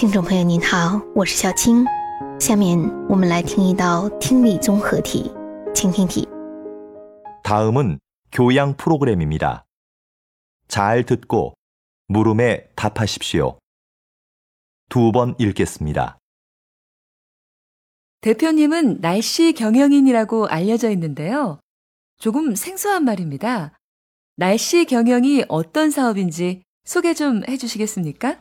听众朋友您好，我是小青。下面我们来听一道听力综合题，请听题。 다음은 교양 프로그램입니다. 잘 듣고 물음에 답하십시오. 두 번 읽겠습니다. 대표님은 날씨 경영인이라고 알려져 있는데요. 조금 생소한 말입니다. 날씨 경영이 어떤 사업인지 소개 좀 해주시겠습니까?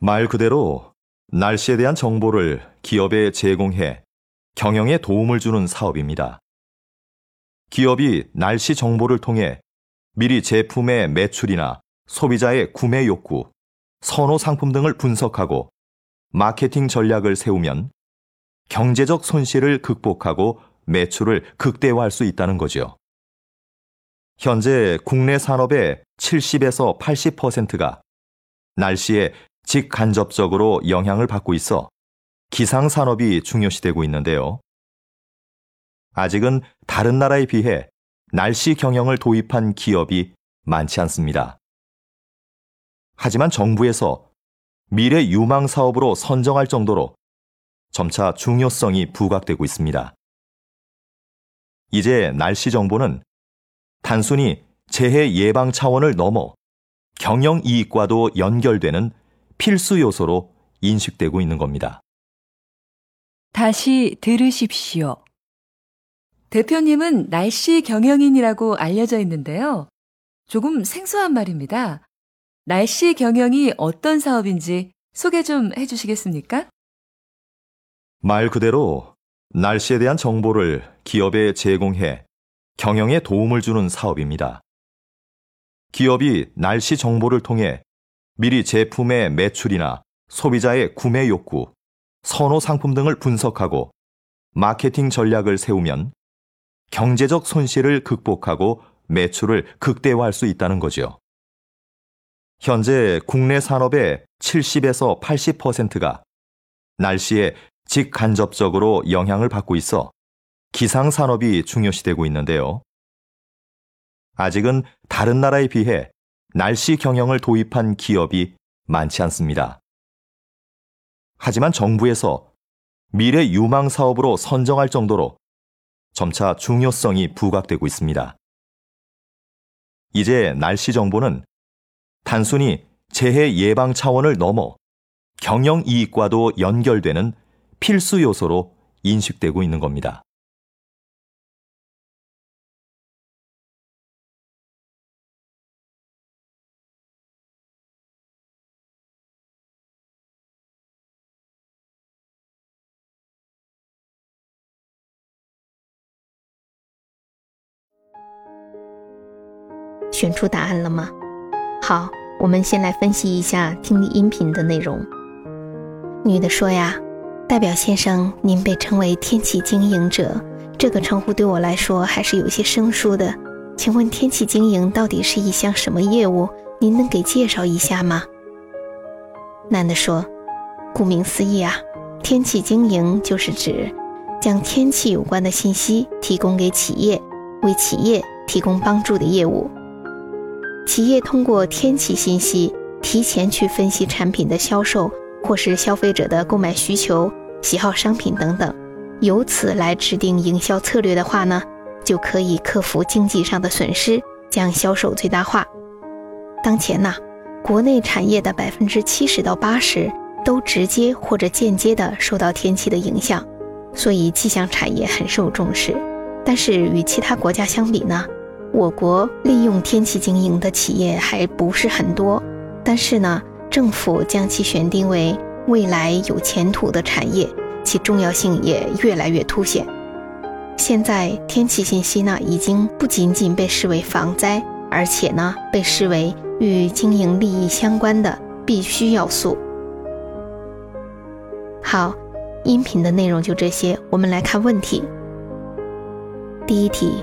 말 그대로 날씨에 대한 정보를 기업에 제공해 경영에 도움을 주는 사업입니다. 기업이 날씨 정보를 통해 미리 제품의 매출이나 소비자의 구매 욕구, 선호 상품 등을 분석하고 마케팅 전략을 세우면 경제적 손실을 극복하고 매출을 극대화할 수 있다는 거죠. 현재 국내 산업의 70에서 80%가 날씨에 직간접적으로 영향을 받고 있어 기상 산업이 중요시되고 있는데요. 아직은 다른 나라에 비해 날씨 경영을 도입한 기업이 많지 않습니다. 하지만 정부에서 미래 유망 사업으로 선정할 정도로 점차 중요성이 부각되고 있습니다. 이제 날씨 정보는 단순히 재해 예방 차원을 넘어 경영 이익과도 연결되는 필수 요소로 인식되고 있는 겁니다. 다시 들으십시오. 대표님은 날씨 경영인이라고 알려져 있는데요. 조금 생소한 말입니다. 날씨 경영이 어떤 사업인지 소개 좀 해주시겠습니까? 말 그대로 날씨에 대한 정보를 기업에 제공해 경영에 도움을 주는 사업입니다. 기업이 날씨 정보를 통해 미리 제품의 매출이나 소비자의 구매 욕구, 선호 상품 등을 분석하고 마케팅 전략을 세우면 경제적 손실을 극복하고 매출을 극대화할 수 있다는 거죠. 현재 국내 산업의 70에서 80%가 날씨에 직간접적으로 영향을 받고 있어 기상 산업이 중요시되고 있는데요. 아직은 다른 나라에 비해 날씨 경영을 도입한 기업이 많지 않습니다. 하지만 정부에서 미래 유망 사업으로 선정할 정도로 점차 중요성이 부각되고 있습니다. 이제 날씨 정보는 단순히 재해 예방 차원을 넘어 경영 이익과도 연결되는 필수 요소로 인식되고 있는 겁니다. “选出答案了吗？好，我们先来分析一下听力音频的内容。女的说呀。代表先生，您被称为天气经营者，这个称呼对我来说还是有些生疏的。请问天气经营到底是一项什么业务？您能给介绍一下吗？男的说：“顾名思义啊，天气经营就是指将天气有关的信息提供给企业，为企业提供帮助的业务。企业通过天气信息提前去分析产品的销售。”或是消费者的购买需求、喜好商品等等，由此来制定营销策略的话呢，就可以克服经济上的损失，将销售最大化。当前呢，国内产业的百分之七十到八十都直接或者间接的受到天气的影响，所以气象产业很受重视。但是与其他国家相比呢，我国利用天气经营的企业还不是很多。但是呢。政府将其选定为未来有前途的产业，其重要性也越来越凸显。现在天气信息呢，已经不仅仅被视为防灾，而且呢，被视为与经营利益相关的必须要素。好，音频的内容就这些，我们来看问题。第一题，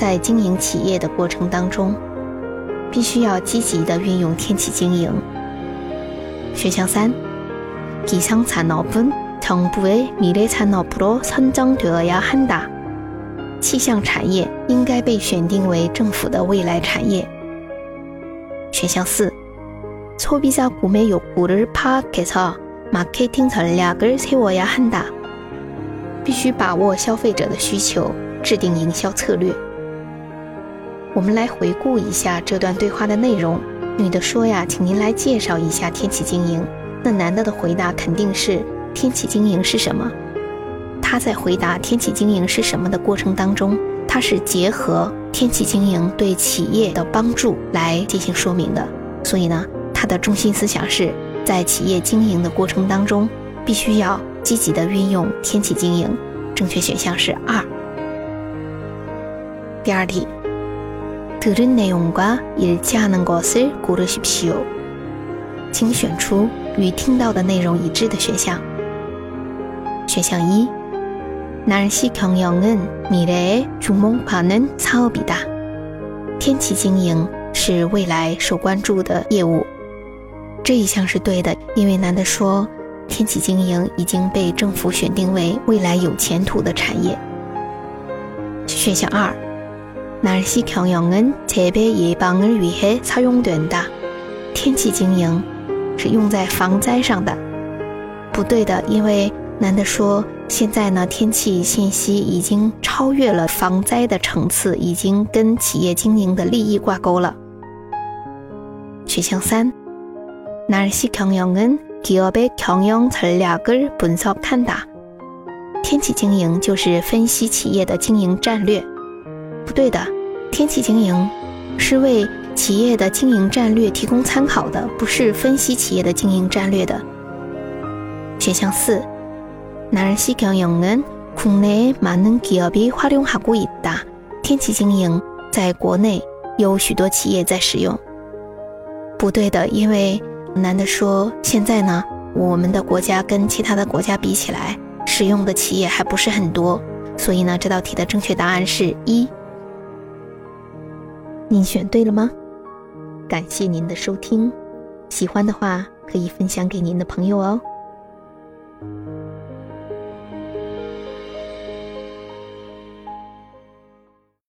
在经营企业的过程当中，必须要积极的运用天气经营。选项三，기상산업은정부의미래산업으로선정되어야한 다。 气象产业应该被选定为政府的未来产业。选项四，소비자구매욕구를파악해서마케팅전략을세워야한 다。 必须把握消费者的需求，制定营销策略。 我们来回顾一下这段对话的内容。女的说呀，请您来介绍一下天气经营。那男的的回答肯定是天气经营是什么？他在回答天气经营是什么的过程当中，他是结合天气经营对企业的帮助来进行说明的。所以呢，他的中心思想是在企业经营的过程当中，必须要积极的运用天气经营。正确选项是二。第二题。 들은내용과일치하는것을고르십시오请选出与听到的内容一致的选项。选项一，날씨경영은미래에주목받는사업이 다。 天气经营是未来受关注的业务。这一项是对的，因为男的说，天气经营已经被政府选定为未来有前途的产业。选项二。 날씨경영은재배예방을위해사용된 다。 天气经营是用在防灾上的，不对的，因为男的说现在呢，天气信息已经超越了防灾的层次，已经跟企业经营的利益挂钩了。选项三，날씨경영은기업의경영전략을분석한 다。 天气经营就是分析企业的经营战略。 不对的，天气经营是为企业的经营战略提供参考的，不是分析企业的经营战略的。选项四，날씨경영은국내에많은기업이활용하고있 다。 天气经营在国内有许多企业在使用。不对的，因为男的说现在呢，我们的国家跟其他的国家比起来，使用的企业还不是很多，所以呢，这道题的正确答案是一。 您选对了吗？感谢您的收听，喜欢的话可以分享给您的朋友哦。